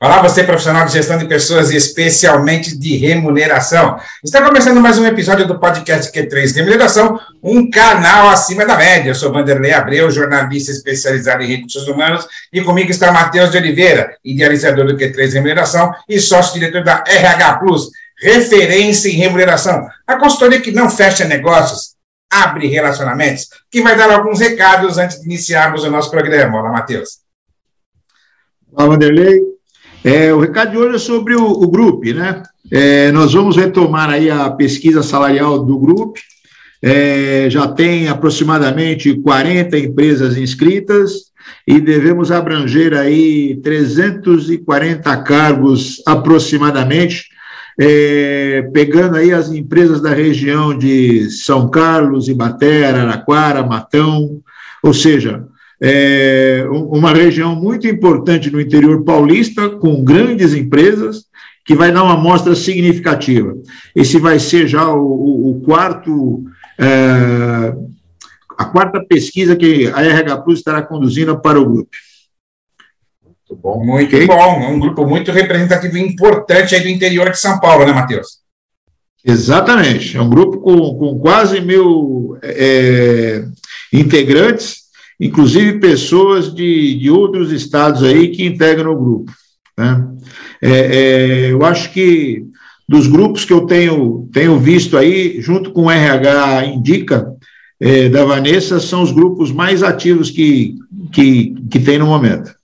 Olá, você profissional de gestão de pessoas e especialmente de remuneração. Está começando mais um episódio do podcast Q3 Remuneração, um canal acima da média. Eu sou Vanderlei Abreu, jornalista especializado em recursos humanos, e comigo está Matheus de Oliveira, idealizador do Q3 Remuneração e sócio-diretor da RH Plus, referência em remuneração. A consultoria que não fecha negócios, abre relacionamentos, que vai dar alguns recados antes de iniciarmos o nosso programa. Olá, Matheus. Olá, Vanderlei. É, o recado de hoje é sobre o, o grupo, né? É, nós vamos retomar aí a pesquisa salarial do grupo. É, já tem aproximadamente 40 empresas inscritas e devemos abranger aí 340 cargos aproximadamente, é, pegando aí as empresas da região de São Carlos, Ibatera, Araquara, Matão, ou seja, é, uma região muito importante no interior paulista, com grandes empresas, que vai dar uma amostra significativa. Esse vai ser já o, o, quarto, é, a quarta pesquisa que a RH Plus estará conduzindo para o grupo. Muito bom, muito okay? bom. É um grupo muito representativo e importante aí do interior de São Paulo, né, Matheus? Exatamente. É um grupo com, com quase mil é, integrantes inclusive pessoas de, de outros estados aí que integram o grupo. Né? É, é, eu acho que dos grupos que eu tenho, tenho visto aí, junto com o RH Indica, é, da Vanessa, são os grupos mais ativos que, que, que tem no momento.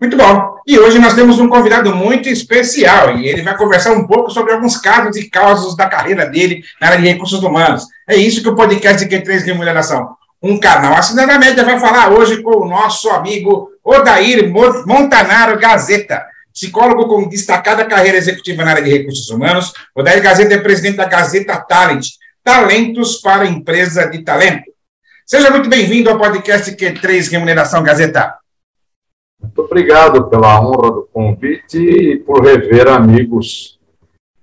Muito bom. E hoje nós temos um convidado muito especial e ele vai conversar um pouco sobre alguns casos e causos da carreira dele na área de recursos humanos. É isso que o podcast de Q3 Remuneração um canal. A Cidade da Média vai falar hoje com o nosso amigo Odair Montanaro Gazeta, psicólogo com destacada carreira executiva na área de recursos humanos. Odair Gazeta é presidente da Gazeta Talent, Talentos para Empresa de Talento. Seja muito bem-vindo ao podcast Q3 Remuneração Gazeta. Muito obrigado pela honra do convite e por rever amigos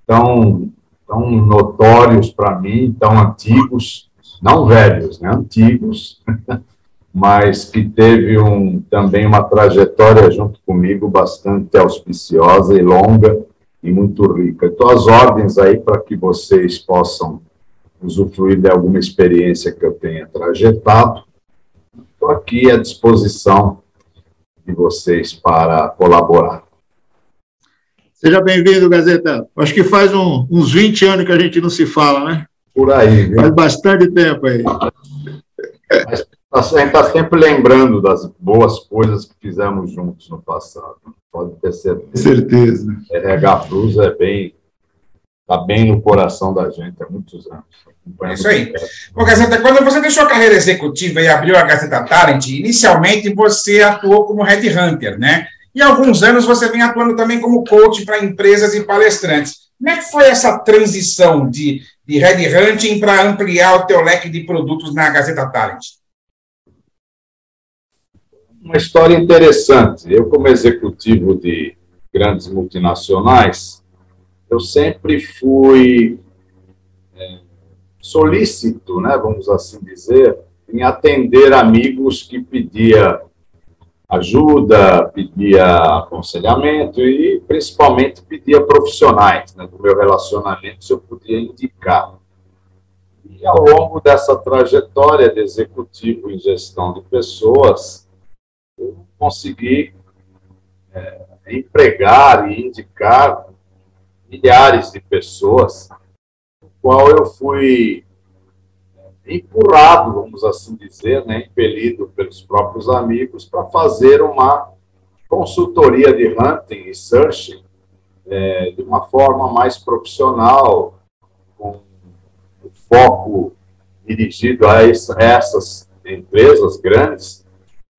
tão, tão notórios para mim, tão antigos, não velhos, né, antigos, mas que teve um, também uma trajetória junto comigo bastante auspiciosa e longa e muito rica. Então, as ordens aí para que vocês possam usufruir de alguma experiência que eu tenha trajetado. Estou aqui à disposição de vocês para colaborar. Seja bem-vindo, Gazeta. Acho que faz um, uns 20 anos que a gente não se fala, né? Por aí. Viu? Faz bastante tempo aí. Mas a gente está sempre lembrando das boas coisas que fizemos juntos no passado. Pode ter certeza. Certeza. RH Plus é bem. Está bem no coração da gente há muitos anos. É isso aí. Bom, Gazeta, quando você deixou a carreira executiva e abriu a Gazeta Talent, inicialmente você atuou como headhunter, né? E há alguns anos você vem atuando também como coach para empresas e palestrantes. Como é que foi essa transição de de headhunting para ampliar o teu leque de produtos na Gazeta Talent? Uma história interessante. Eu, como executivo de grandes multinacionais, eu sempre fui é, solícito, né, vamos assim dizer, em atender amigos que pedia ajuda, pedia aconselhamento e principalmente pedia profissionais né, do meu relacionamento se eu podia indicar. E ao longo dessa trajetória de executivo em gestão de pessoas, eu consegui é, empregar e indicar milhares de pessoas, no qual eu fui empurrado, vamos assim dizer, né, impelido pelos próprios amigos para fazer uma consultoria de hunting e searching é, de uma forma mais profissional, com foco dirigido a essas empresas grandes,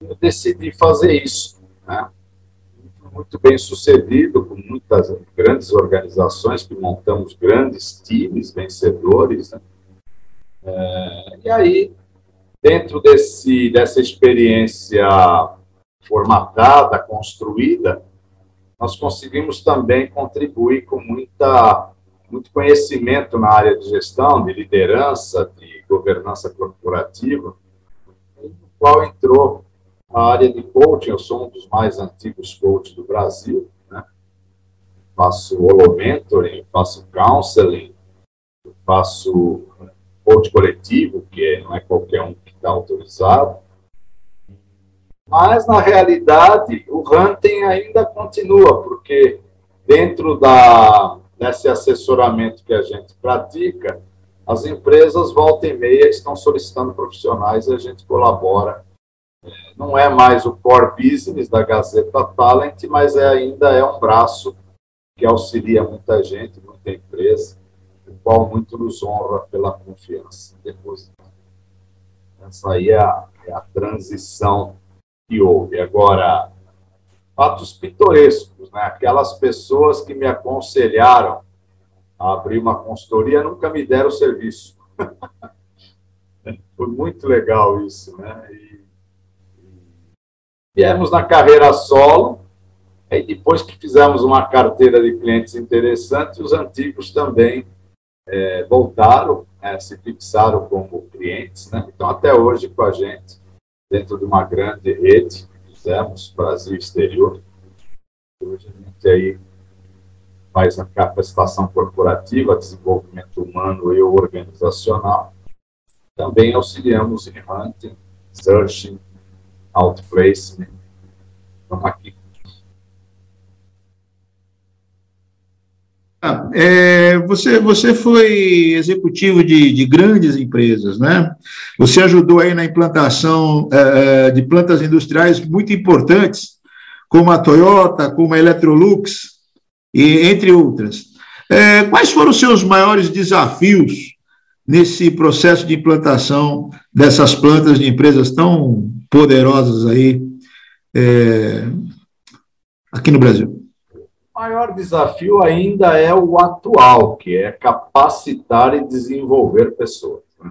eu decidi fazer isso. Né? Muito bem sucedido, com muitas grandes organizações que montamos grandes times vencedores. Né? É, e aí, dentro desse, dessa experiência formatada, construída, nós conseguimos também contribuir com muita, muito conhecimento na área de gestão, de liderança, de governança corporativa, no qual entrou a área de coaching. Eu sou um dos mais antigos coaches do Brasil, né? faço holo mentoring, faço counseling, faço coach coletivo, que não é qualquer um que está autorizado, mas, na realidade, o hunting ainda continua, porque dentro da, desse assessoramento que a gente pratica, as empresas, volta e meia, estão solicitando profissionais e a gente colabora. Não é mais o core business da Gazeta Talent, mas é, ainda é um braço que auxilia muita gente, muita empresa, o qual muito nos honra pela confiança depositada. Essa aí é a, é a transição que houve. Agora, fatos pitorescos, né? Aquelas pessoas que me aconselharam a abrir uma consultoria nunca me deram serviço. Foi muito legal isso, né? E, viemos na carreira solo, e depois que fizemos uma carteira de clientes interessante, os antigos também é, voltaram, né, se fixaram como clientes, né? Então, até hoje com a gente dentro de uma grande rede que fizemos, Brasil Exterior. Hoje a gente aí faz a capacitação corporativa, desenvolvimento humano e organizacional. Também auxiliamos em hunting, searching, outplacement. Estamos aqui Ah, é, você, você foi executivo de, de, grandes empresas, né? Você ajudou aí na implantação é, é, de plantas industriais muito importantes, como a Toyota, como a Electrolux, e, entre outras. É, quais foram os seus maiores desafios nesse processo de implantação dessas plantas de empresas tão poderosas aí é, aqui no Brasil? Maior desafio ainda é o atual, que é capacitar e desenvolver pessoas. Né?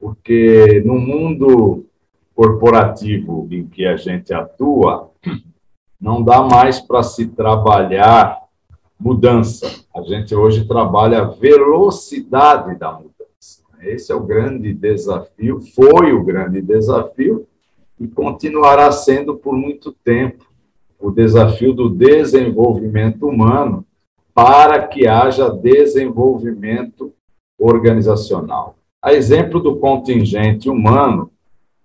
Porque no mundo corporativo em que a gente atua, não dá mais para se trabalhar mudança. A gente hoje trabalha a velocidade da mudança. Esse é o grande desafio, foi o grande desafio e continuará sendo por muito tempo o desafio do desenvolvimento humano para que haja desenvolvimento organizacional. A exemplo do contingente humano,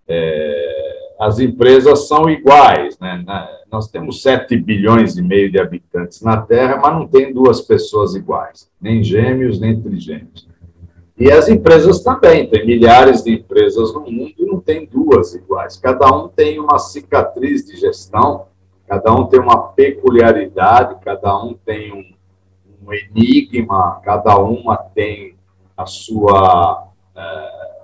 é, as empresas são iguais. Né? Nós temos 7 bilhões e meio de habitantes na Terra, mas não tem duas pessoas iguais, nem gêmeos, nem trigêmeos. E as empresas também, tem milhares de empresas no mundo e não tem duas iguais. Cada um tem uma cicatriz de gestão Cada um tem uma peculiaridade, cada um tem um, um enigma, cada uma tem a sua, é,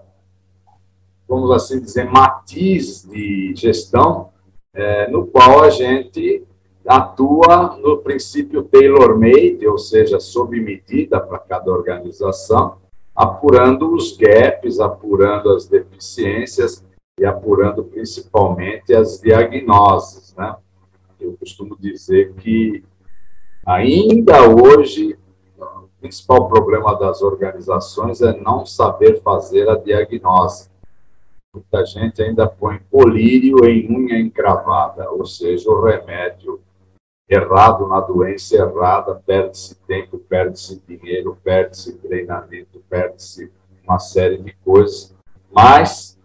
vamos assim dizer, matiz de gestão, é, no qual a gente atua no princípio tailor-made, ou seja, sob medida para cada organização, apurando os gaps, apurando as deficiências e apurando principalmente as diagnoses, né? Eu costumo dizer que ainda hoje o principal problema das organizações é não saber fazer a diagnose. Muita gente ainda põe colírio em unha encravada, ou seja, o remédio errado na doença errada, perde-se tempo, perde-se dinheiro, perde-se treinamento, perde-se uma série de coisas. Mas,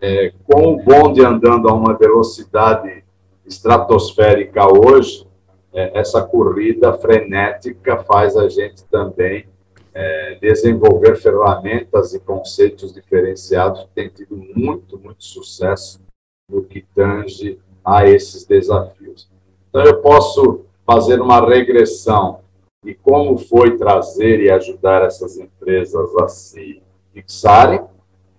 é, com o bonde andando a uma velocidade estratosférica hoje, é, essa corrida frenética faz a gente também é, desenvolver ferramentas e conceitos diferenciados que têm tido muito, muito sucesso no que tange a esses desafios. Então, eu posso fazer uma regressão de como foi trazer e ajudar essas empresas a se fixarem,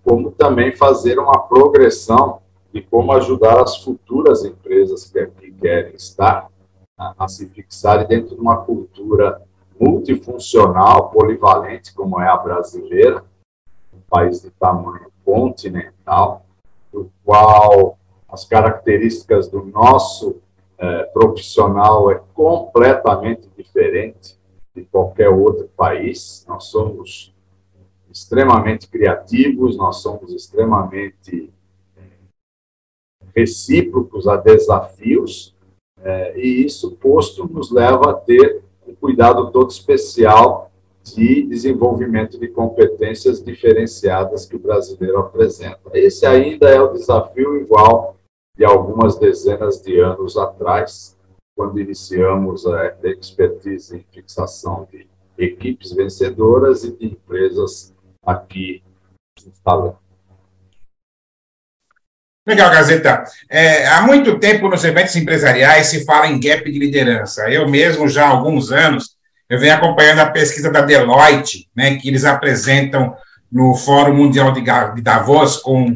como também fazer uma progressão e como ajudar as futuras empresas que aqui querem estar a, a se fixarem dentro de uma cultura multifuncional, polivalente, como é a brasileira, um país de tamanho continental, do qual as características do nosso é, profissional é completamente diferente de qualquer outro país. Nós somos extremamente criativos, nós somos extremamente recíprocos a desafios, é, e isso posto nos leva a ter um cuidado todo especial de desenvolvimento de competências diferenciadas que o brasileiro apresenta. Esse ainda é o desafio igual de algumas dezenas de anos atrás, quando iniciamos a expertise em fixação de equipes vencedoras e de empresas aqui instalando. Legal, Gazeta. É, há muito tempo nos eventos empresariais se fala em gap de liderança. Eu mesmo, já há alguns anos, eu venho acompanhando a pesquisa da Deloitte, né, que eles apresentam no Fórum Mundial de Davos com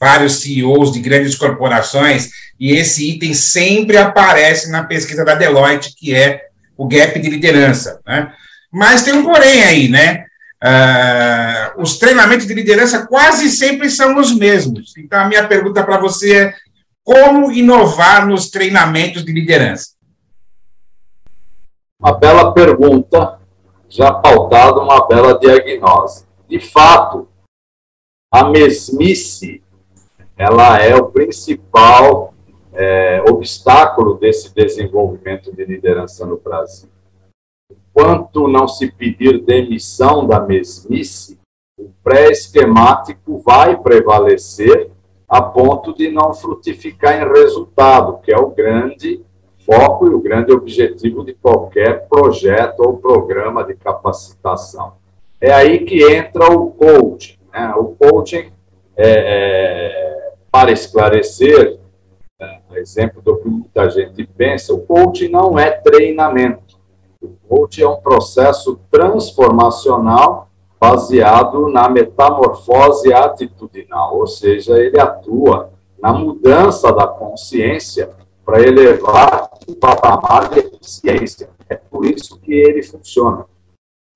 vários CEOs de grandes corporações, e esse item sempre aparece na pesquisa da Deloitte, que é o gap de liderança. Né? Mas tem um porém aí, né? Uh, os treinamentos de liderança quase sempre são os mesmos. Então, a minha pergunta para você é: como inovar nos treinamentos de liderança? Uma bela pergunta, já pautada uma bela diagnose. De fato, a mesmice ela é o principal é, obstáculo desse desenvolvimento de liderança no Brasil enquanto não se pedir demissão da mesmice, o pré-esquemático vai prevalecer a ponto de não frutificar em resultado, que é o grande foco e o grande objetivo de qualquer projeto ou programa de capacitação. É aí que entra o coaching. Né? O coaching, é, é, para esclarecer, é, exemplo do que muita gente pensa, o coaching não é treinamento. O coach é um processo transformacional baseado na metamorfose atitudinal, ou seja, ele atua na mudança da consciência para elevar o patamar de eficiência. É por isso que ele funciona.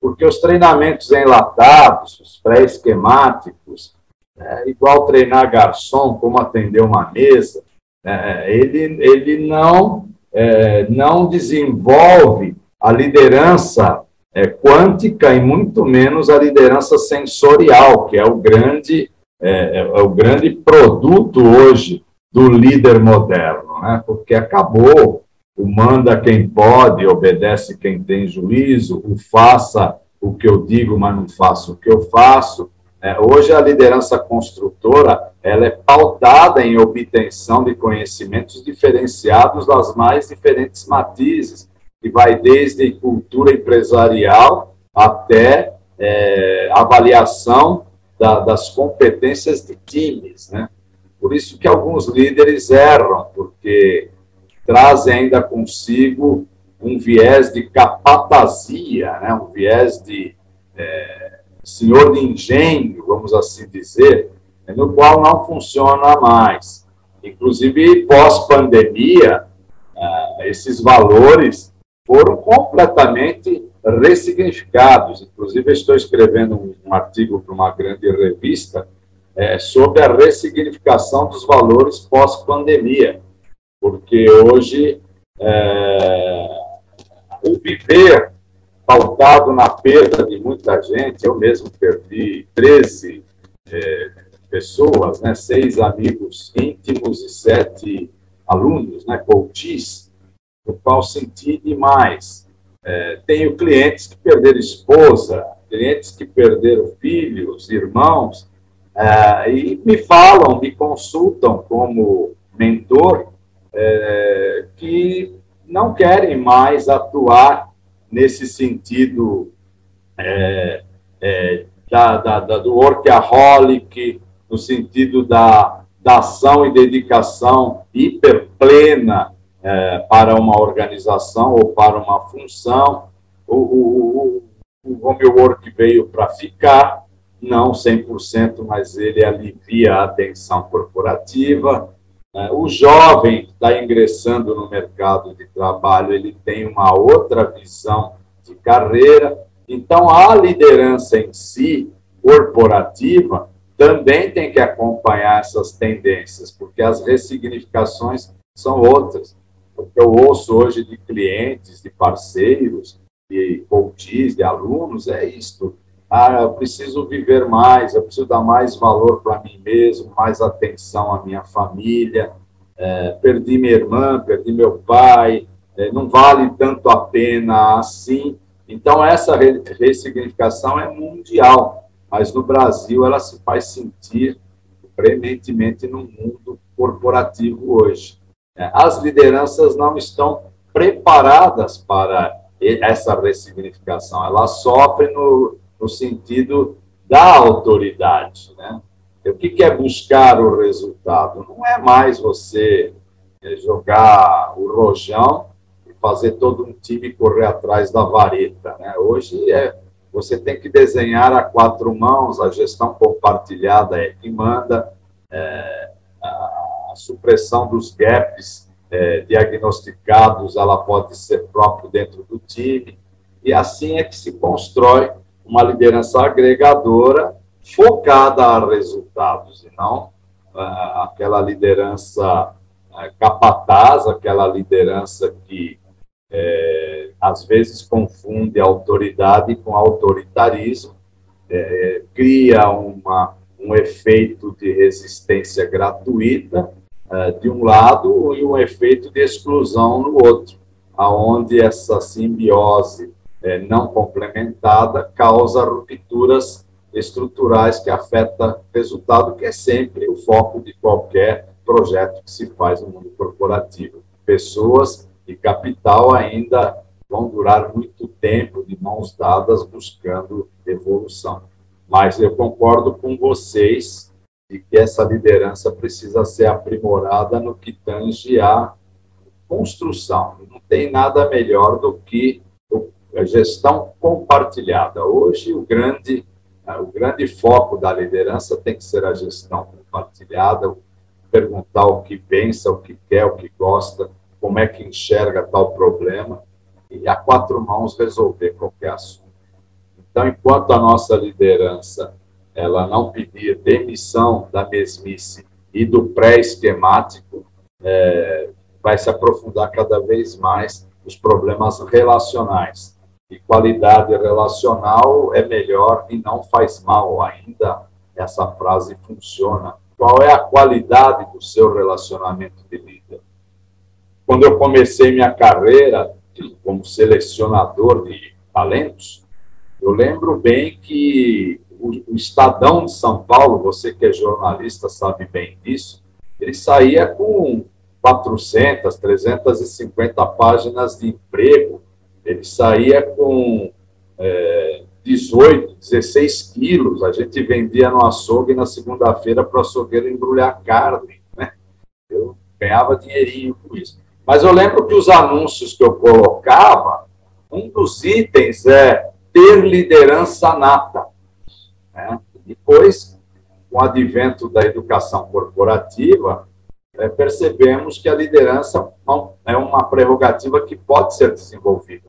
Porque os treinamentos enlatados, os pré-esquemáticos, é, igual treinar garçom, como atender uma mesa, é, ele, ele não, é, não desenvolve a liderança é, quântica e muito menos a liderança sensorial, que é o grande, é, é o grande produto hoje do líder moderno, né? porque acabou o manda quem pode, obedece quem tem juízo, o faça o que eu digo, mas não faço o que eu faço. É, hoje a liderança construtora ela é pautada em obtenção de conhecimentos diferenciados das mais diferentes matizes que vai desde cultura empresarial até é, avaliação da, das competências de times, né? Por isso que alguns líderes erram, porque trazem ainda consigo um viés de capatazia, né? um viés de é, senhor de engenho, vamos assim dizer, no qual não funciona mais. Inclusive, pós-pandemia, é, esses valores foram completamente ressignificados. Inclusive, estou escrevendo um, artigo para uma grande revista é, sobre a ressignificação dos valores pós-pandemia, porque hoje é, o viver pautado na perda de muita gente, eu mesmo perdi 13 é, pessoas, né, seis amigos íntimos e sete alunos, né, coaches, no qual senti demais. É, tenho clientes que perderam esposa, clientes que perderam filhos, irmãos, é, e me falam, me consultam como mentor, é, que não querem mais atuar nesse sentido é, é, da, da, da, do workaholic, no sentido da, da ação e dedicação hiperplena é, para uma organização ou para uma função. O, o, o homework veio para ficar, não 100%, mas ele alivia a atenção corporativa. É, o jovem que está ingressando no mercado de trabalho, ele tem uma outra visão de carreira. Então, a liderança em si, corporativa, também tem que acompanhar essas tendências, porque as ressignificações são outras. O que eu ouço hoje de clientes, de parceiros, de coaches, de alunos, é isto. Ah, eu preciso viver mais, eu preciso dar mais valor para mim mesmo, mais atenção à minha família. É, perdi minha irmã, perdi meu pai, é, não vale tanto a pena assim. Então, essa ressignificação é mundial, mas no Brasil ela se faz sentir preeminentemente no mundo corporativo hoje. É, as lideranças não estão preparadas para essa ressignificação, elas sofrem no, no sentido da autoridade. Né? O que é buscar o resultado? Não é mais você é, jogar o rojão e fazer todo um time correr atrás da vareta. Né? Hoje é você tem que desenhar a quatro mãos, a gestão compartilhada é que manda, é, supressão dos gaps é, diagnosticados, ela pode ser próprio dentro do time, e assim é que se constrói uma liderança agregadora focada a resultados, e não uh, aquela liderança uh, capataz, aquela liderança que é, às vezes confunde autoridade com autoritarismo, é, cria uma, um efeito de resistência gratuita de um lado e um efeito de exclusão no outro, aonde essa simbiose é, não complementada causa rupturas estruturais que afeta resultado, que é sempre o foco de qualquer projeto que se faz no mundo corporativo. Pessoas e capital ainda vão durar muito tempo de mãos dadas buscando evolução. Mas eu concordo com vocês de que essa liderança precisa ser aprimorada no que tange a construção. Não tem nada melhor do que a gestão compartilhada. Hoje, o grande, o grande foco da liderança tem que ser a gestão compartilhada, perguntar o que pensa, o que quer, o que gosta, como é que enxerga tal problema e a quatro mãos resolver qualquer assunto. Então, enquanto a nossa liderança ela não pedir demissão da mesmice e do pré-esquemático, é, vai se aprofundar cada vez mais os problemas relacionais. E qualidade relacional é melhor e não faz mal ainda. Essa frase funciona. Qual é a qualidade do seu relacionamento de líder? Quando eu comecei minha carreira como selecionador de talentos, eu lembro bem que o, Estadão de São Paulo, você que é jornalista sabe bem disso, ele saía com 400, 350 páginas de emprego, ele saía com é, 18, 16 quilos, a gente vendia no açougue na segunda-feira para o açougueiro embrulhar carne, né? Eu ganhava dinheirinho com isso. Mas eu lembro que os anúncios que eu colocava, um dos itens é ter liderança nata. Né? Depois, com o advento da educação corporativa, é, percebemos que a liderança é uma prerrogativa que pode ser desenvolvida.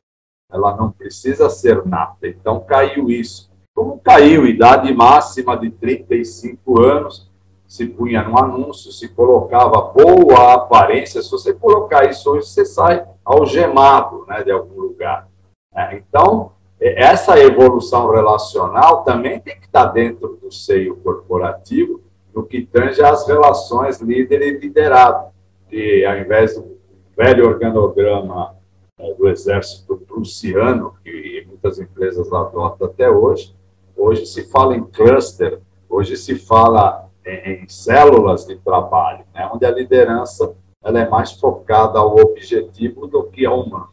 Ela não precisa ser nata. Então, caiu isso. Como caiu idade máxima de 35 anos, se punha no anúncio, se colocava boa aparência. Se você colocar isso hoje, você sai algemado né, de algum lugar. É, então, essa evolução relacional também tem que estar dentro do seio corporativo, no que tange às relações líder e liderado, que ao invés do velho organograma é, do exército prussiano, que muitas empresas adotam até hoje, hoje se fala em cluster, hoje se fala em células de trabalho, né, onde a liderança ela é mais focada ao objetivo do que ao humano.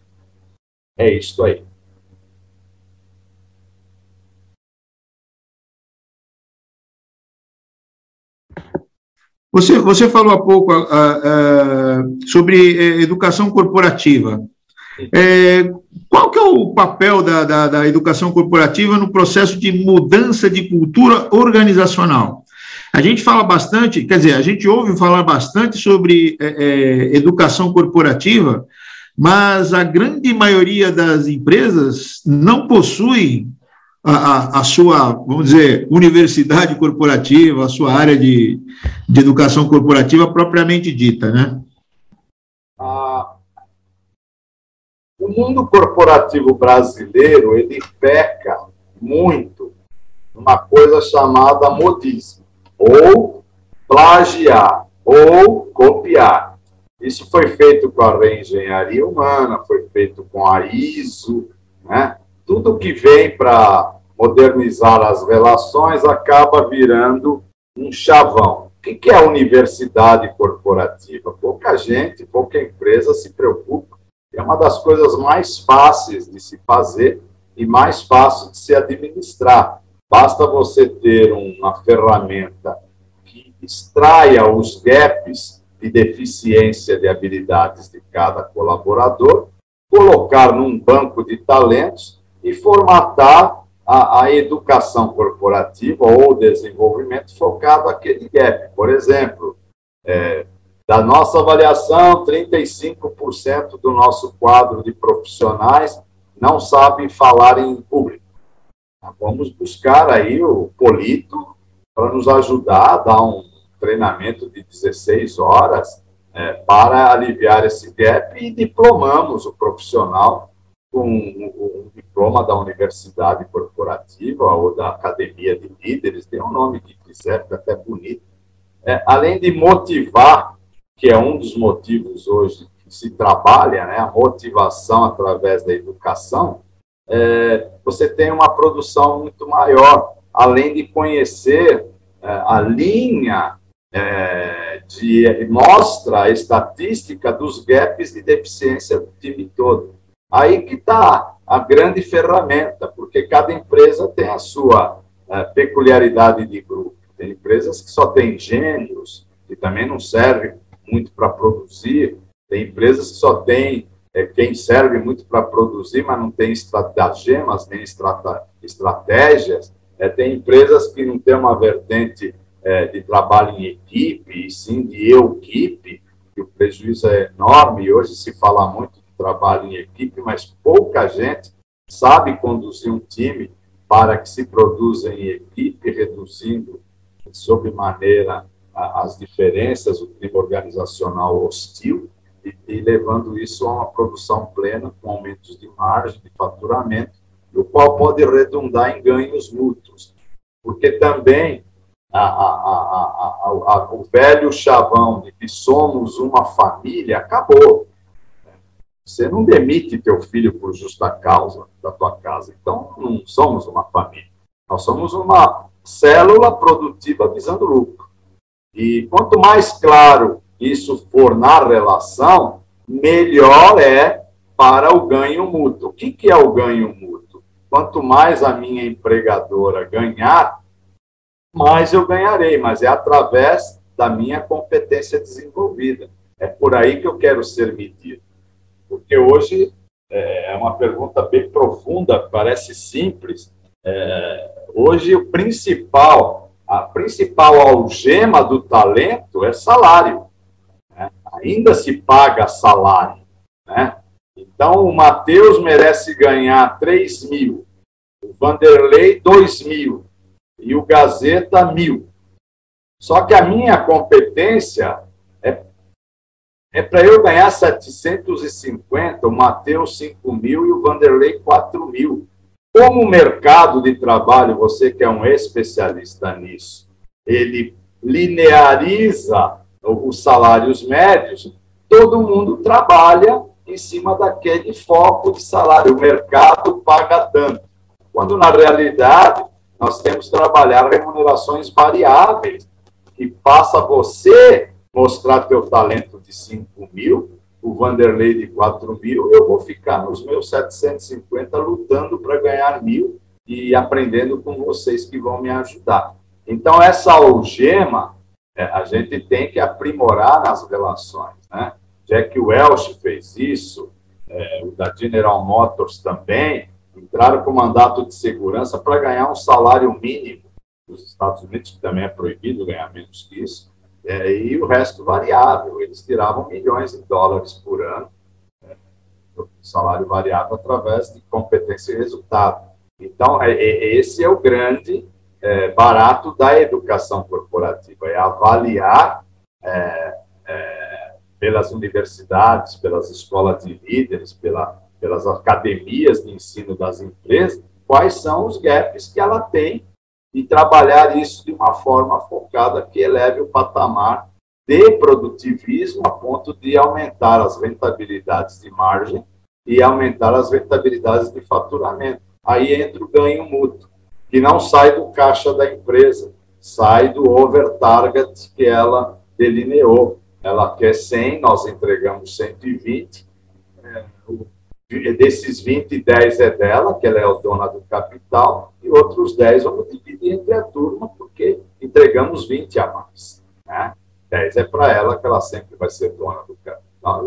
É isso aí. Você, você falou há pouco uh, uh, sobre uh, educação corporativa. É, qual que é o papel da, da, da, educação corporativa no processo de mudança de cultura organizacional? A gente fala bastante, quer dizer, a gente ouve falar bastante sobre é, é, educação corporativa, mas a grande maioria das empresas não possui a, a, a, sua, vamos dizer, universidade corporativa, a sua área de, de educação corporativa propriamente dita, né? A, mundo corporativo brasileiro, ele peca muito numa coisa chamada modismo, ou plagiar, ou copiar. Isso foi feito com a reengenharia humana, foi feito com a ISO, né? Tudo que vem para modernizar as relações acaba virando um chavão. O que é a universidade corporativa? Pouca gente, pouca empresa se preocupa. É uma das coisas mais fáceis de se fazer e mais fácil de se administrar. Basta você ter uma ferramenta que extraia os gaps de deficiência de habilidades de cada colaborador, colocar num banco de talentos e formatar a, a educação corporativa ou desenvolvimento focado naquele gap. Por exemplo, é, da nossa avaliação, 35% do nosso quadro de profissionais não sabem falar em público. Vamos buscar aí o Polito para nos ajudar a dar um treinamento de 16 horas é, para aliviar esse gap e diplomamos o profissional com um, diploma da universidade corporativa ou da academia de líderes, tem um nome que quiser, fica até bonito. É, além de motivar, que é um dos motivos hoje que se trabalha, né, a motivação através da educação, é, você tem uma produção muito maior, além de conhecer é, a linha é, de mostra a estatística dos gaps de deficiência do time todo. Aí que está a grande ferramenta, porque cada empresa tem a sua uh, peculiaridade de grupo. Tem empresas que só têm gênios, que também não servem muito para produzir. Tem empresas que só têm é, quem serve muito para produzir, mas não tem estratagemas, nem estrata, estratégias. É, tem empresas que não têm uma vertente é, de trabalho em equipe, e sim de eu-equipe, que o prejuízo é enorme, hoje se fala muito trabalho em equipe, mas pouca gente sabe conduzir um time para que se produza em equipe, reduzindo sob maneira as diferenças, o clima organizacional hostil, e, e, levando isso a uma produção plena, com aumentos de margem, de faturamento, o qual pode redundar em ganhos mútuos. Porque também a, a, a, o velho chavão de que somos uma família acabou. Você não demite teu filho por justa causa da tua casa. Então, não somos uma família. Nós somos uma célula produtiva visando lucro. E quanto mais claro isso for na relação, melhor é para o ganho mútuo. O que, que é o ganho mútuo? Quanto mais a minha empregadora ganhar, mais eu ganharei, mas é através da minha competência desenvolvida. É por aí que eu quero ser medido porque hoje é, é uma pergunta bem profunda, parece simples. É, hoje o principal, a principal algema do talento é salário. Né? Ainda se paga salário. Né? Então, o Matheus merece ganhar 3 mil, o Vanderlei 2 mil e o Gazeta mil. Só que a minha competência é para eu ganhar 750, o Matheus 5 mil e o Vanderlei 4 mil. Como o mercado de trabalho, você que é um especialista nisso, ele lineariza os salários médios, todo mundo trabalha em cima daquele foco de salário. O mercado paga tanto. Quando, na realidade, nós temos que trabalhar remunerações variáveis, que faça você mostrar teu talento de 5 mil, o Vanderlei de 4 mil, eu vou ficar nos meus 750 lutando para ganhar mil e aprendendo com vocês que vão me ajudar. Então, essa algema, é, a gente tem que aprimorar nas relações. Né? Jack Welch fez isso, é, o da General Motors também, entraram com mandato de segurança para ganhar um salário mínimo nos Estados Unidos, que também é proibido ganhar menos que isso, é, e o resto variável. Eles tiravam milhões de dólares por ano, né, salário variável através de competência e resultado. Então, é, é, esse é o grande é, barato da educação corporativa, é avaliar é, é, pelas universidades, pelas escolas de líderes, pela, pelas academias de ensino das empresas, quais são os gaps que ela tem e trabalhar isso de uma forma focada que eleve o patamar de produtivismo a ponto de aumentar as rentabilidades de margem e aumentar as rentabilidades de faturamento. Aí entra o ganho mútuo, que não sai do caixa da empresa, sai do over target que ela delineou. Ela quer 100, nós entregamos 120. É, desses 20, 10 é dela, que ela é a dona do capital, e outros 10 vamos dividir entre a turma, porque entregamos 20 a mais. Né? 10 é para ela, que ela sempre vai ser dona do.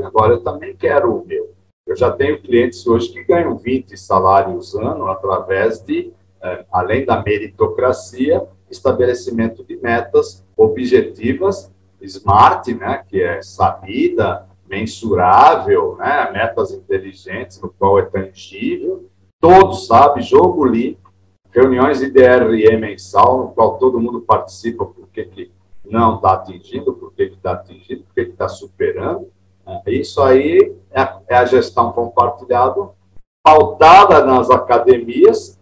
E agora eu também quero o meu. Eu já tenho clientes hoje que ganham 20 salários ano através de, eh, além da meritocracia, estabelecimento de metas objetivas, smart, né, que é sabida, mensurável, né, metas inteligentes, no qual é tangível, todos sabem, jogo limpo, reuniões de DRE mensal, no qual todo mundo participa porque que não está atingindo, porque está atingindo, porque está superando. Né? Isso aí é a, é a gestão compartilhada, pautada nas academias,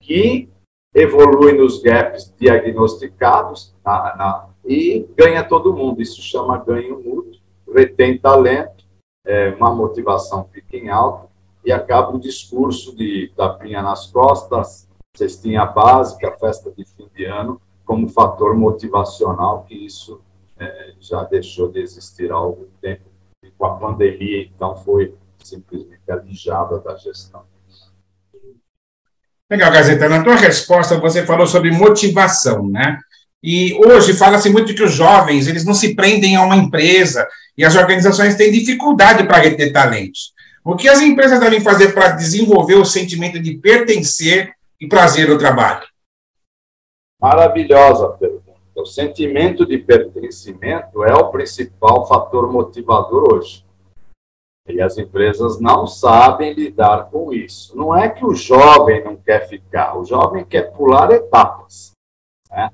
que evolui nos gaps diagnosticados na, na, e ganha todo mundo. Isso chama ganho mútuo, retém talento, é, uma motivação fica em alta e acaba o discurso de tapinha nas costas, cestinha básica, festa de fim de ano, como fator motivacional, que isso é, já deixou de existir há algum tempo. E com a pandemia, então, foi simplesmente alijada da gestão. Legal, Gazeta. Na tua resposta, você falou sobre motivação, né? E hoje fala-se muito que os jovens, eles não se prendem a uma empresa e as organizações têm dificuldade para reter talentos. O que as empresas devem fazer para desenvolver o sentimento de pertencer e prazer no trabalho? Maravilhosa pergunta. O sentimento de pertencimento é o principal fator motivador hoje. E as empresas não sabem lidar com isso. Não é que o jovem não quer ficar, o jovem quer pular etapas. Né?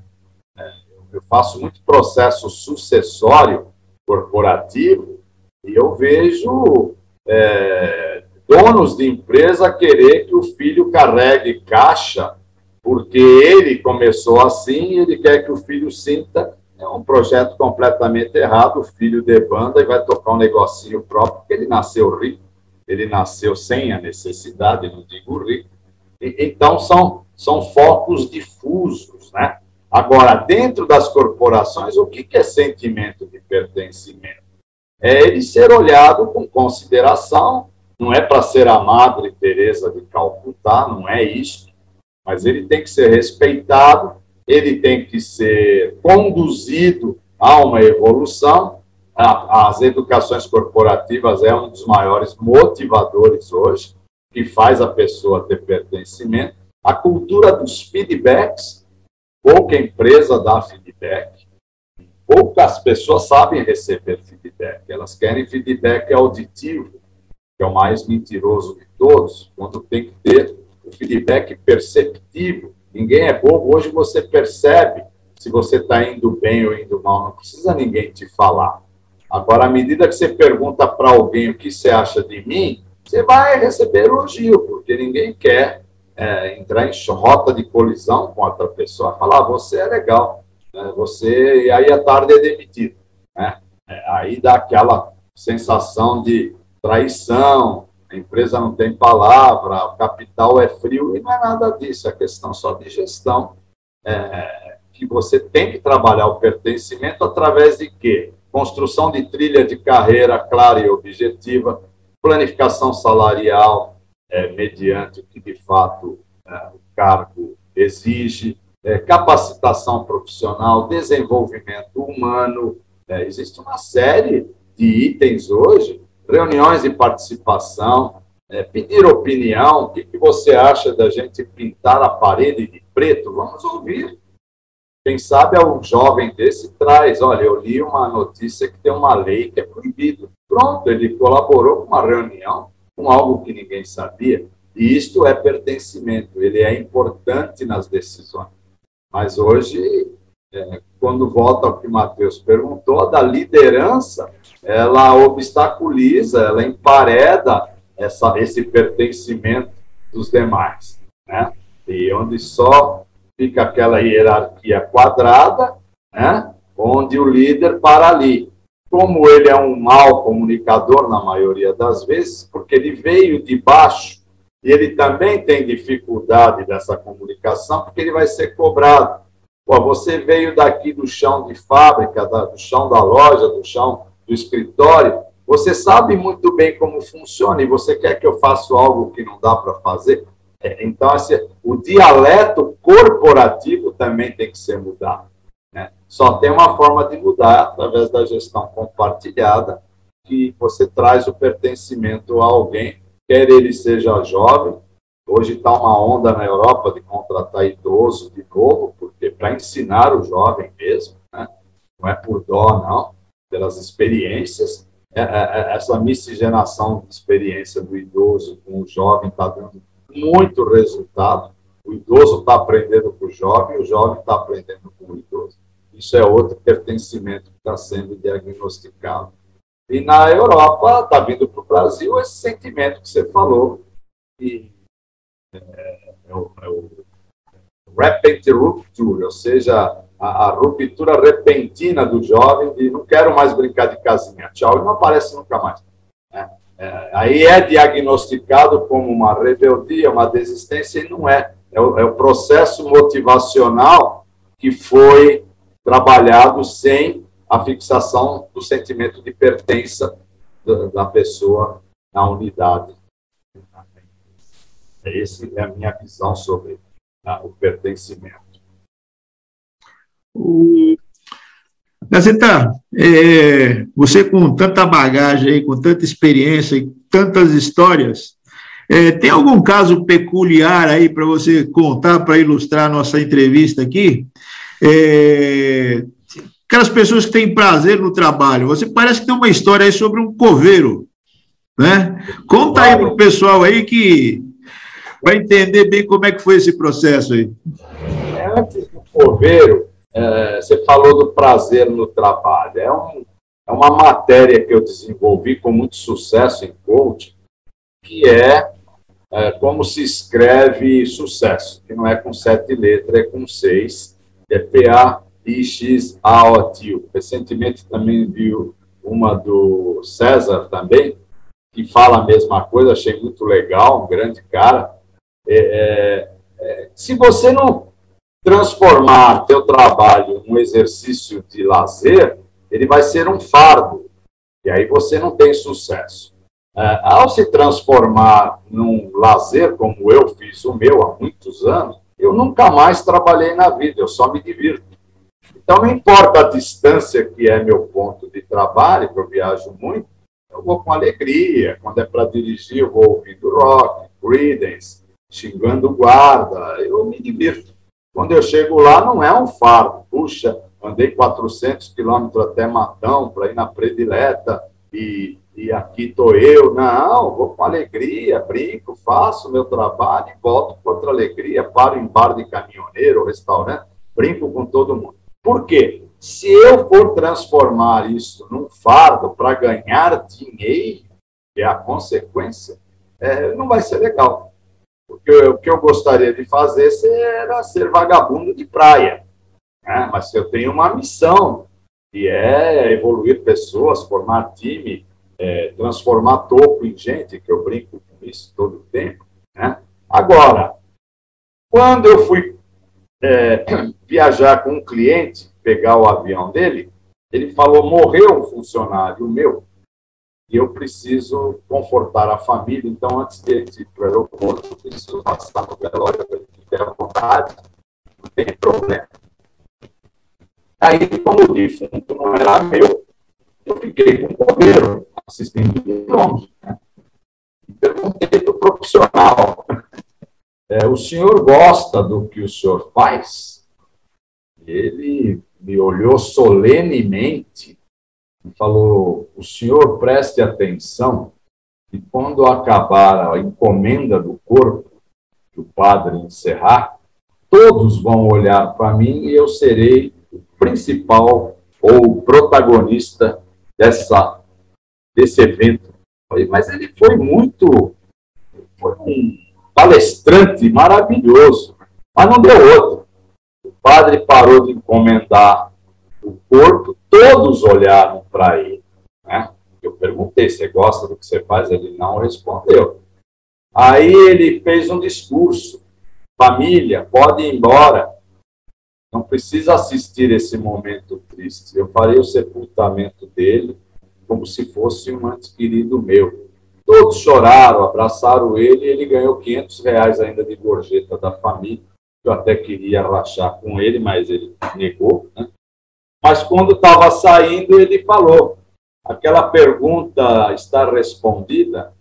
É, eu faço muito processo sucessório corporativo e eu vejo é, donos de empresa querer que o filho carregue caixa porque ele começou assim ele quer que o filho sinta é um projeto completamente errado. O filho de banda e vai tocar um negocinho próprio, porque ele nasceu rico, ele nasceu sem a necessidade, não digo rico. E, então, são, são focos difusos, né? Agora, dentro das corporações, o que é sentimento de pertencimento? É ele ser olhado com consideração, não é para ser a Madre Teresa de Calcutá, não é isso, mas ele tem que ser respeitado, ele tem que ser conduzido a uma evolução. As educações corporativas é um dos maiores motivadores hoje, que faz a pessoa ter pertencimento. A cultura dos feedbacks, pouca empresa dá feedback, poucas pessoas sabem receber feedback, elas querem feedback auditivo, que é o mais mentiroso de todos, quando tem que ter o feedback perceptivo, Ninguém é bobo. Hoje você percebe se você está indo bem ou indo mal. Não precisa ninguém te falar. Agora, à medida que você pergunta para alguém o que você acha de mim, você vai receber elogio, porque ninguém quer é, entrar em rota de colisão com outra pessoa, falar, ah, você é legal, né? você, e aí à tarde é demitido. Né? É, aí dá aquela sensação de traição, a empresa não tem palavra, o capital é frio, e não é nada disso, é questão só de gestão. É, que você tem que trabalhar o pertencimento através de quê? Construção de trilha de carreira clara e objetiva, planificação salarial, é, mediante o que de fato é, o cargo exige, é, capacitação profissional, desenvolvimento humano. É, existe uma série de itens hoje reuniões de participação, é, pedir opinião, o que, que você acha da gente pintar a parede de preto? Vamos ouvir. Quem sabe é um jovem desse traz, olha, eu li uma notícia que tem uma lei que é proibido. Pronto, ele colaborou com uma reunião, com algo que ninguém sabia. E isto é pertencimento, ele é importante nas decisões. Mas hoje, é, quando volta ao que o Matheus perguntou, da liderança, ela obstaculiza, ela empareda essa, esse pertencimento dos demais, né? E onde só fica aquela hierarquia quadrada, né? Onde o líder para ali. Como ele é um mau comunicador na maioria das vezes, porque ele veio de baixo e ele também tem dificuldade dessa comunicação, porque ele vai ser cobrado. Pô, você veio daqui do chão de fábrica, do chão da loja, do chão do escritório, você sabe muito bem como funciona e você quer que eu faça algo que não dá para fazer? É, então, assim, o dialeto corporativo também tem que ser mudado. Né? Só tem uma forma de mudar através da gestão compartilhada, que você traz o pertencimento a alguém, quer ele seja jovem. Hoje está uma onda na Europa de contratar idoso de novo, porque para ensinar o jovem mesmo, né? não é por dó, não, pelas experiências é, é, é, essa miscigenação de experiência do idoso com o jovem está dando muito resultado. O idoso está aprendendo com o jovem, o jovem está aprendendo com o idoso. Isso é outro pertencimento que está sendo diagnosticado. E na Europa está vindo para o Brasil esse sentimento que você falou, que é, é, o, é o rapid rupture, ou seja, a, a, ruptura repentina do jovem de não quero mais brincar de casinha, tchau, e não aparece nunca mais. Né? É, aí é diagnosticado como uma rebeldia, uma desistência, e não é. É o, é o processo motivacional que foi trabalhado sem a fixação do sentimento de pertença da, da pessoa na unidade. Essa é a minha visão sobre ah, o pertencimento. O... Gazeta, é, você com tanta bagagem, com tanta experiência e tantas histórias, é, tem algum caso peculiar aí para você contar, para ilustrar a nossa entrevista aqui? É, aquelas pessoas que têm prazer no trabalho. Você parece que tem uma história aí sobre um coveiro, né? Conta aí para o pessoal aí que vai entender bem como é que foi esse processo aí. Antes do coveiro, é, você falou do prazer no trabalho. É, um, é uma matéria que eu desenvolvi com muito sucesso em coaching, que é, é como se escreve sucesso, que não é com sete letras, é com seis, é P-A-I-X-A-O-T-U. Recentemente também viu uma do César também, que fala a mesma coisa, achei muito legal, um grande cara. É, é, é se você não transformar teu trabalho num exercício de lazer, ele vai ser um fardo. E aí você não tem sucesso. É, ao se transformar num lazer, como eu fiz o meu há muitos anos, eu nunca mais trabalhei na vida, eu só me divirto. Então, não importa a distância que é meu ponto de trabalho, que eu viajo muito, eu vou com alegria. Quando é para dirigir, eu vou ouvindo rock, Creedence, xingando guarda, eu me divirto. Quando eu chego lá, não é um fardo. Puxa, andei 400 quilômetros até Matão para ir na predileta e, e aqui estou eu. Não, vou com alegria, brinco, faço meu trabalho e volto com outra alegria. Paro em bar de caminhoneiro, restaurante, brinco com todo mundo. Por quê? Se eu for transformar isso num fardo para ganhar dinheiro, que é a consequência, é, não vai ser legal. Porque o que eu gostaria de fazer era ser vagabundo de praia. Né? Mas eu tenho uma missão, que é evoluir pessoas, formar time, é, transformar topo em gente, que eu brinco com isso todo o tempo. Né? Agora, quando eu fui é, viajar com um cliente, pegar o avião dele, ele falou: morreu um funcionário meu e eu preciso confortar a família. Então, antes de ir para o aeroporto, eu preciso passar no velório ter a vontade, não tem problema. Aí, como o defunto não era meu, eu fiquei com o coveiro, assistindo de longe. Né? Perguntei para o profissional: é, o senhor gosta do que o senhor faz? Ele me olhou solenemente falou: o senhor preste atenção e quando acabar a encomenda do corpo, que o padre encerrar, todos vão olhar para mim e eu serei o principal ou protagonista dessa, desse evento Mas ele foi muito. Foi um palestrante maravilhoso. Mas não deu outro. O padre parou de encomendar o corpo, todos olharam para ele. Né? Eu perguntei: você gosta do que você faz? Ele não respondeu. Aí ele fez um discurso: família, pode ir embora. Não precisa assistir esse momento triste. Eu farei o sepultamento dele como se fosse um antes querido meu. Todos choraram, abraçaram ele e ele ganhou 500 reais ainda de gorjeta da família. Eu até queria rachar com ele, mas ele negou. Né? Mas quando estava saindo, ele falou: aquela pergunta está respondida?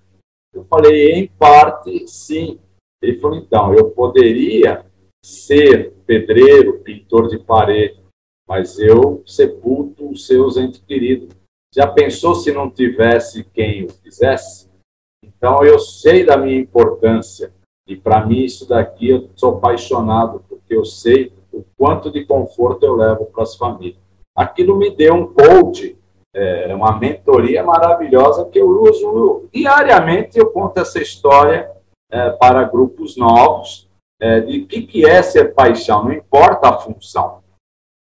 Eu falei, em parte, sim. Ele falou, então, eu poderia ser pedreiro, pintor de parede, mas eu sepulto os seus entes queridos. Já pensou se não tivesse quem o fizesse? Então eu sei da minha importância e para mim isso daqui eu sou apaixonado porque eu sei o quanto de conforto eu levo para as famílias. Aquilo me deu um coach, é, uma mentoria maravilhosa que eu uso diariamente. Eu conto essa história é, para grupos novos é, de que, que é ser paixão, não importa a função.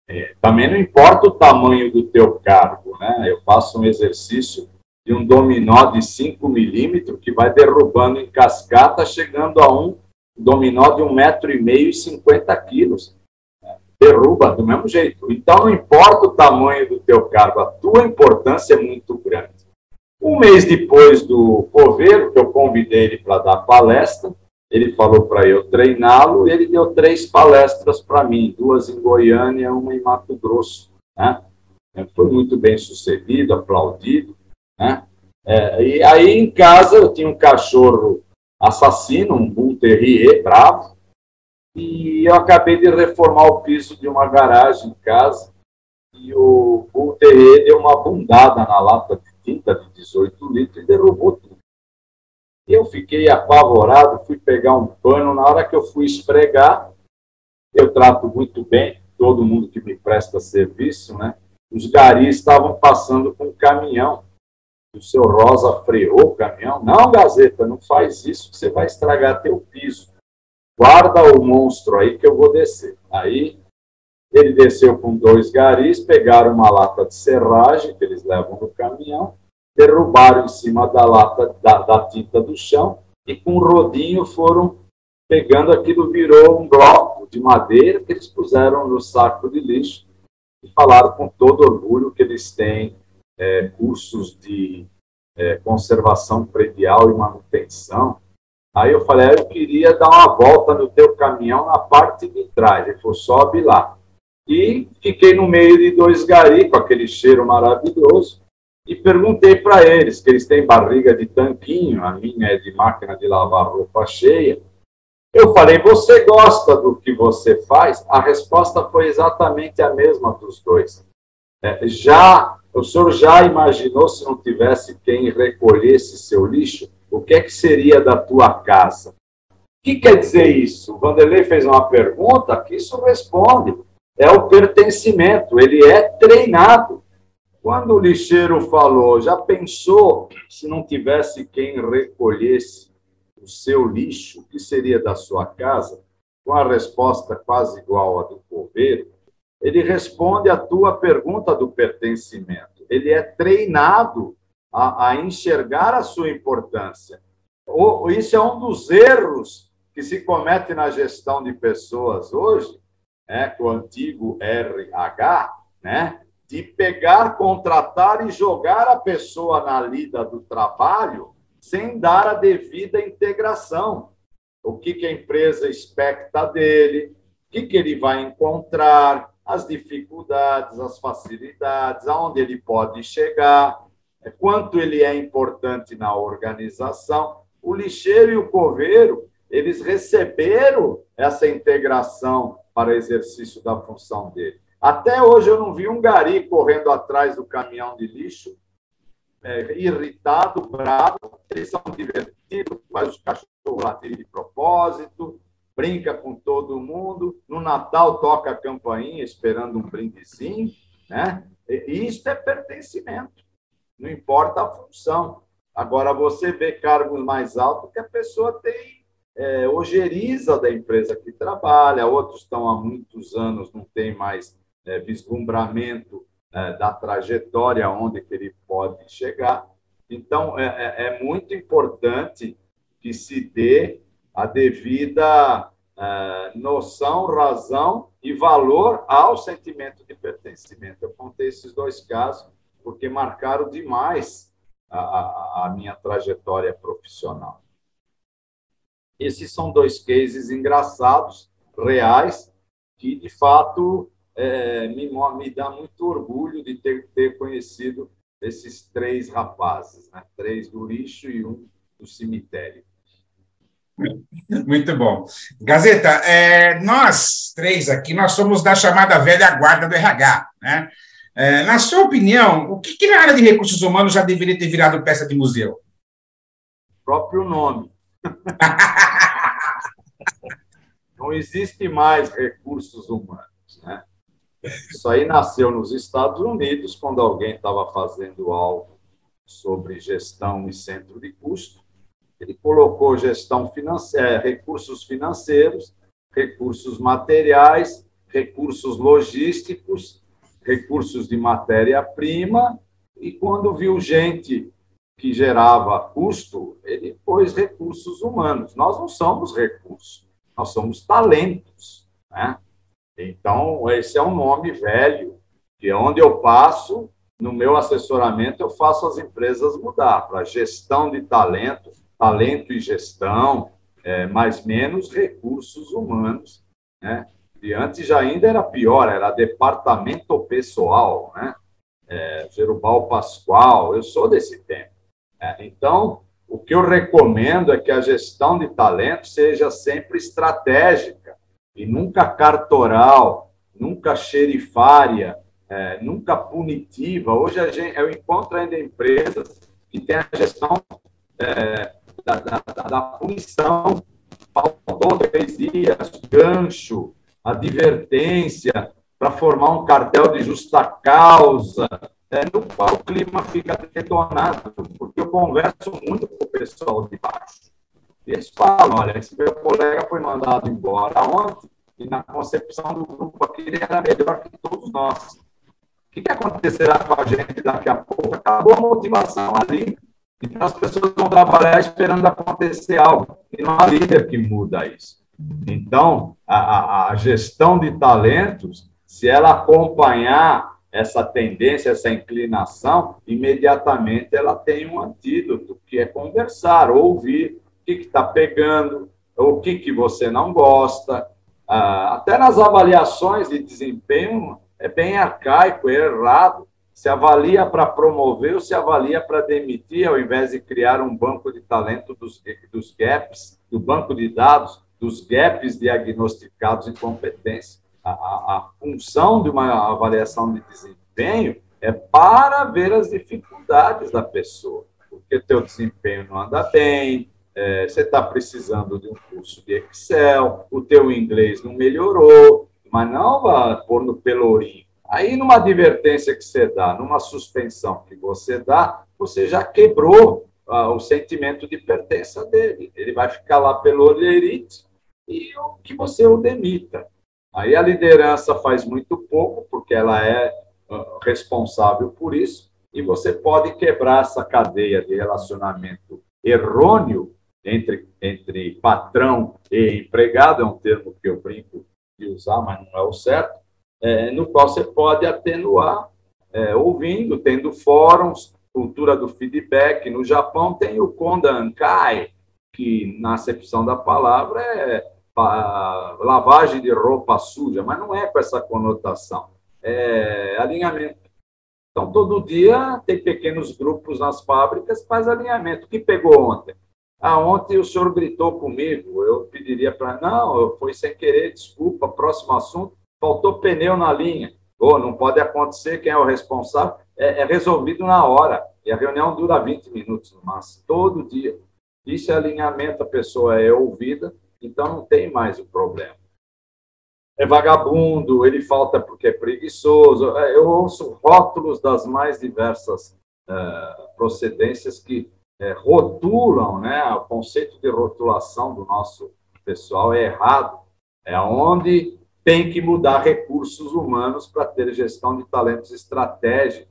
É, também não importa o tamanho do teu cargo, né? Eu faço um exercício de um dominó de 5 milímetros que vai derrubando em cascata, chegando a um dominó de um metro e meio e 50 quilos. Derruba do mesmo jeito. Então, não importa o tamanho do teu cargo, a tua importância é muito grande. Um mês depois do coveiro, que eu convidei ele para dar palestra, ele falou para eu treiná-lo e ele deu três palestras para mim, duas em Goiânia, uma em Mato Grosso. Né? Foi muito bem sucedido, aplaudido. Né? É, e aí em casa eu tinha um cachorro assassino, um Bull Terrier bravo, e eu acabei de reformar o piso de uma garagem em casa e o Terrier deu uma bundada na lata de tinta de 18 litros e derrubou tudo. Eu fiquei apavorado, fui pegar um pano. Na hora que eu fui esfregar, eu trato muito bem todo mundo que me presta serviço, né? Os garis estavam passando com um caminhão. O seu Rosa freou o caminhão. Não, Gazeta, não faz isso, você vai estragar teu piso. Guarda o monstro aí que eu vou descer. Aí ele desceu com dois garis, pegaram uma lata de serragem que eles levam no caminhão, derrubaram em cima da lata da, da tinta do chão e com um rodinho foram pegando aquilo, virou um bloco de madeira que eles puseram no saco de lixo e falaram com todo orgulho que eles têm é, cursos de é, conservação predial e manutenção. Aí eu falei, ah, eu queria dar uma volta no teu caminhão na parte de trás. Ele falou, sobe lá. E fiquei no meio de dois garis, com aquele cheiro maravilhoso e perguntei para eles, que eles têm barriga de tanquinho, a minha é de máquina de lavar roupa cheia. Eu falei, você gosta do que você faz? A resposta foi exatamente a mesma dos dois. É, já, o senhor já imaginou se não tivesse quem recolhesse seu lixo? O que é que seria da tua casa? O que quer dizer isso? O Vanderlei fez uma pergunta que isso responde. É o pertencimento, ele é treinado. Quando o lixeiro falou, já pensou se não tivesse quem recolhesse o seu lixo, o que seria da sua casa? Com a resposta quase igual à do coveiro, ele responde à tua pergunta do pertencimento. Ele é treinado a, a enxergar a sua importância. O, isso é um dos erros que se comete na gestão de pessoas hoje, né, com o antigo RH, né, de pegar, contratar e jogar a pessoa na lida do trabalho sem dar a devida integração. O que, que a empresa expecta dele, o que, que ele vai encontrar, as dificuldades, as facilidades, aonde ele pode chegar, quanto ele é importante na organização. O lixeiro e o coveiro, eles receberam essa integração para exercício da função dele. Até hoje eu não vi um gari correndo atrás do caminhão de lixo, é, irritado, bravo. Eles são divertidos, faz os cachorros latirem de propósito, brinca com todo mundo. No Natal toca a campainha esperando um brindezinho. Né? E isso é pertencimento. Não importa a função. Agora, você vê cargos mais altos que a pessoa tem é, ojeriza da empresa que trabalha, outros estão há muitos anos, não tem mais é, vislumbramento é, da trajetória onde que ele pode chegar. Então, é, é, é muito importante que se dê a devida é, noção, razão e valor ao sentimento de pertencimento. Eu contei esses dois casos porque marcaram demais a, a, minha trajetória profissional. Esses são dois cases engraçados, reais, que de fato é, me, me dá muito orgulho de ter, ter conhecido esses três rapazes, né? três do lixo e um do cemitério. Muito bom. Gazeta, é, nós três aqui, nós somos da chamada velha guarda do RH. Né? É, na sua opinião, o que, que, na área de recursos humanos já deveria ter virado peça de museu? O próprio nome. Não existe mais recursos humanos. Né? Isso aí nasceu nos Estados Unidos, quando alguém estava fazendo algo sobre gestão e centro de custo. Ele colocou gestão financeira, recursos financeiros, recursos materiais, recursos logísticos, recursos de matéria-prima, e quando viu gente que gerava custo, ele pôs recursos humanos. Nós não somos recursos, nós somos talentos. Né? Então, esse é um nome velho, que é onde eu passo, no meu assessoramento, eu faço as empresas mudar para gestão de talento, talento e gestão, é, mais menos recursos humanos. Né? E antes já ainda era pior, era departamento pessoal, né? É, Pascoal, eu sou desse tempo. É, então, o que eu recomendo é que a gestão de talento seja sempre estratégica e nunca cartoral, nunca xerifária, é, nunca punitiva. Hoje a gente, eu encontro ainda empresas que têm a gestão é, da, da, da, punição, faltou três dias, gancho, advertência, para formar um cartel de justa causa, é, no qual o clima fica detonado, porque eu converso muito com o pessoal de baixo. Eles falam, olha, esse meu colega foi mandado embora ontem, e na concepção do grupo aqui ele era melhor que todos nós. O que, que acontecerá com a gente daqui a pouco? Acabou a motivação ali. Então as pessoas vão trabalhar esperando acontecer algo. E não há líder que muda isso. Então, a, a, gestão de talentos, se ela acompanhar essa tendência, essa inclinação, imediatamente ela tem um antídoto, que é conversar, ouvir o que está pegando, o que, que você não gosta. Ah, até nas avaliações de desempenho é bem arcaico, é errado. Se avalia para promover ou se avalia para demitir, ao invés de criar um banco de talento dos, dos gaps, do banco de dados, dos gaps diagnosticados em competência a, a, função de uma avaliação de desempenho é para ver as dificuldades da pessoa, porque teu desempenho não anda bem, é, você está precisando de um curso de Excel, o teu inglês não melhorou, mas não vá pôr no pelourinho. Aí, numa advertência que você dá, numa suspensão que você dá, você já quebrou ah, o sentimento de pertença dele. Ele vai ficar lá pelo olheirite e que você o demita. Aí a liderança faz muito pouco, porque ela é ah, responsável por isso, e você pode quebrar essa cadeia de relacionamento errôneo entre, entre patrão e empregado, é um termo que eu brinco de usar, mas não é o certo, é, no qual você pode atenuar, é, ouvindo, tendo fóruns, cultura do feedback. No Japão tem o Kondankai, que, na acepção da palavra, é lavagem de roupa suja, mas não é com essa conotação. É alinhamento. Então, todo dia tem pequenos grupos nas fábricas, faz alinhamento. O que pegou ontem? Ah, ontem o senhor gritou comigo, eu pediria para. Não, foi sem querer, desculpa, próximo assunto, faltou pneu na linha. Oh, não pode acontecer, quem é o responsável? É, é resolvido na hora. E a reunião dura 20 minutos no máximo, todo dia. Isso é alinhamento, a pessoa é ouvida, então não tem mais o problema. É vagabundo, ele falta porque é preguiçoso. É, eu ouço rótulos das mais diversas uh, procedências que é, rotulam, né? O conceito de rotulação do nosso pessoal é errado. É onde tem que mudar recursos humanos para ter gestão de talentos estratégicos.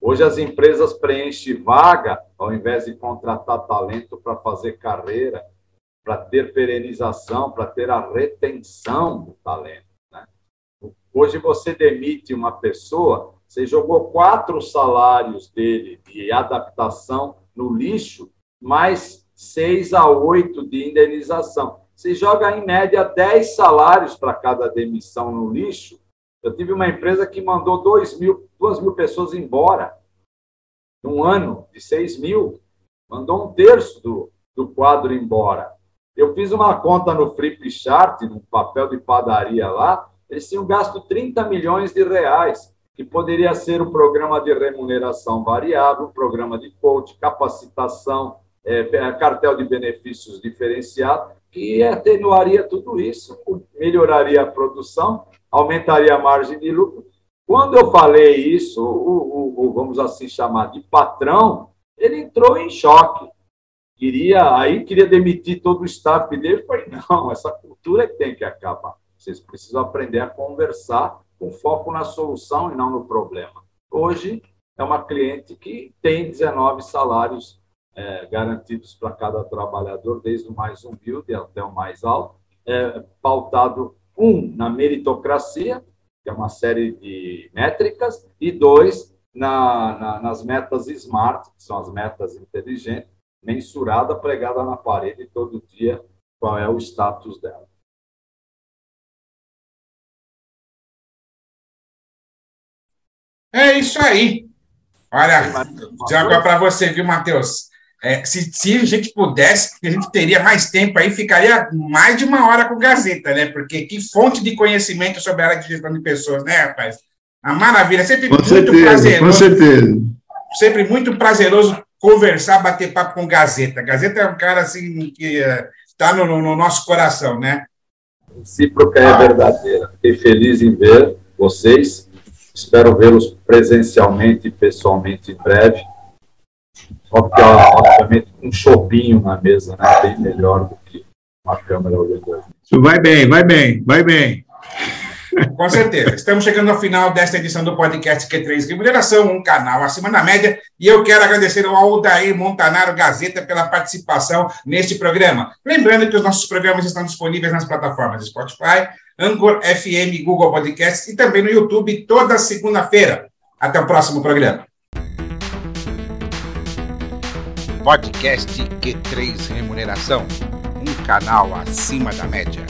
Hoje as empresas preenchem vaga ao invés de contratar talento para fazer carreira, para ter perenização, para ter a retenção do talento. Né? Hoje você demite uma pessoa, você jogou quatro salários dele de adaptação no lixo, mais seis a oito de indenização. Você joga, em média, 10 salários para cada demissão no lixo. Eu tive uma empresa que mandou 2 mil, 2 mil pessoas embora. Num ano de 6 mil. Mandou um terço do, do quadro embora. Eu fiz uma conta no Flipchart, num papel de padaria lá. Eles tinham gasto 30 milhões de reais, que poderia ser um programa de remuneração variável, programa de coach, capacitação, é, cartel de benefícios diferenciado que atenuaria tudo isso, melhoraria a produção, aumentaria a margem de lucro. Quando eu falei isso, o, o, o, vamos assim chamar de patrão, ele entrou em choque. Queria, aí queria demitir todo o staff dele. Eu não, essa cultura tem que acabar. Vocês precisam aprender a conversar com foco na solução e não no problema. Hoje é uma cliente que tem 19 salários é, garantidos para cada trabalhador, desde o mais humilde até o mais alto, é, pautado, um, na meritocracia, que é uma série de métricas, e dois, na, na, nas metas SMART, que são as metas inteligentes, mensurada, pregada na parede todo dia, qual é o status dela. É isso aí. Olha, já para você, viu, Matheus? É, se, se, a gente pudesse, a gente teria mais tempo aí, ficaria mais de uma hora com Gazeta, né? Porque que fonte de conhecimento sobre a área de gestão de pessoas, né, rapaz? A maravilha, sempre com muito certeza, prazeroso. Com certeza. Sempre muito prazeroso conversar, bater papo com Gazeta. Gazeta é um cara assim que está uh, no, no, nosso coração, né? Recíproca é verdadeira. Fiquei feliz em ver vocês. Espero vê-los presencialmente e pessoalmente em breve obviamente, um chopinho na mesa, né? Bem melhor do que uma câmera olhando. Vai bem, vai bem, vai bem. Com certeza. Estamos chegando ao final desta edição do podcast Q3 Remuneração, um canal acima da média, e eu quero agradecer ao Aldair Montanaro Gazeta pela participação neste programa. Lembrando que os nossos programas estão disponíveis nas plataformas Spotify, Anchor, FM, Google Podcasts e também no YouTube toda segunda-feira. Até o próximo programa. Podcast Q3 Remuneração, um canal acima da média.